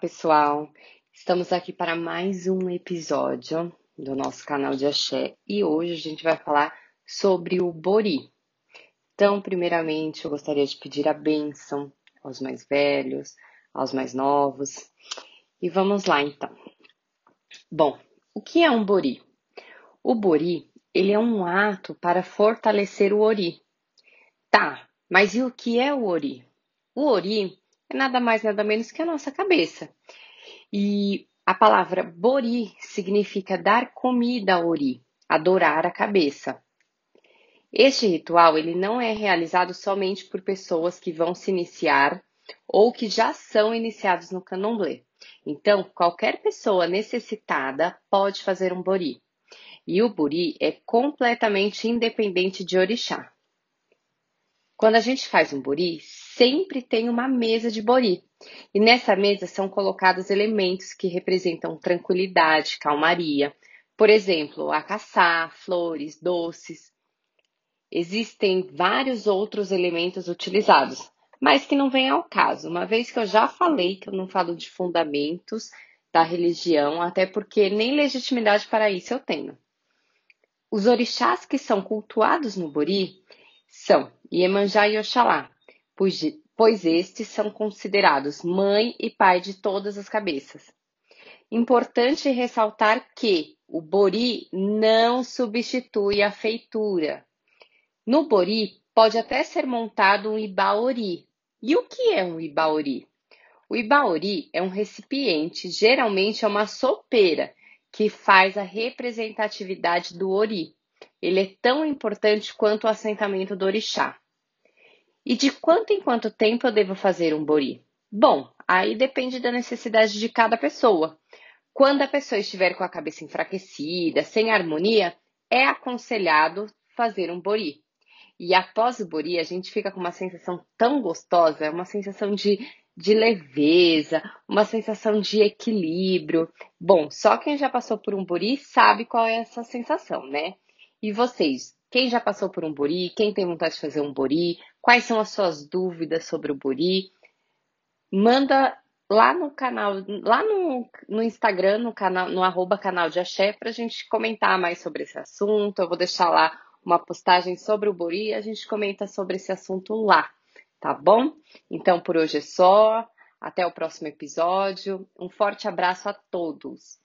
pessoal! Estamos aqui para mais um episódio do nosso canal de Axé e hoje a gente vai falar sobre o Bori. Então, primeiramente, eu gostaria de pedir a bênção aos mais velhos, aos mais novos. E vamos lá então. Bom, o que é um Bori? O Bori, ele é um ato para fortalecer o Ori. Tá, mas e o que é o Ori? O Ori é nada mais, nada menos que a nossa cabeça. E a palavra Bori significa dar comida a Ori, adorar a cabeça. Este ritual ele não é realizado somente por pessoas que vão se iniciar ou que já são iniciados no candomblé. Então, qualquer pessoa necessitada pode fazer um bori. E o bori é completamente independente de orixá. Quando a gente faz um bori, sempre tem uma mesa de bori. E nessa mesa são colocados elementos que representam tranquilidade, calmaria. Por exemplo, a caçá, flores, doces. Existem vários outros elementos utilizados, mas que não vem ao caso, uma vez que eu já falei que eu não falo de fundamentos da religião, até porque nem legitimidade para isso eu tenho. Os orixás que são cultuados no Bori são Iemanjá e Oxalá, pois, pois estes são considerados mãe e pai de todas as cabeças. Importante ressaltar que o Bori não substitui a feitura. No Bori pode até ser montado um Ibaori. E o que é um Ibaori? O Ibaori é um recipiente, geralmente é uma sopeira, que faz a representatividade do Ori. Ele é tão importante quanto o assentamento do orixá. E de quanto em quanto tempo eu devo fazer um bori? Bom, aí depende da necessidade de cada pessoa. Quando a pessoa estiver com a cabeça enfraquecida, sem harmonia, é aconselhado fazer um bori. E após o bori, a gente fica com uma sensação tão gostosa, uma sensação de, de leveza, uma sensação de equilíbrio. Bom, só quem já passou por um bori sabe qual é essa sensação, né? E vocês, quem já passou por um bori? Quem tem vontade de fazer um bori? Quais são as suas dúvidas sobre o bori? Manda lá no canal, lá no, no Instagram, no canal, no arroba canal de Axé, para a gente comentar mais sobre esse assunto. Eu vou deixar lá uma postagem sobre o bori e a gente comenta sobre esse assunto lá, tá bom? Então por hoje é só. Até o próximo episódio. Um forte abraço a todos.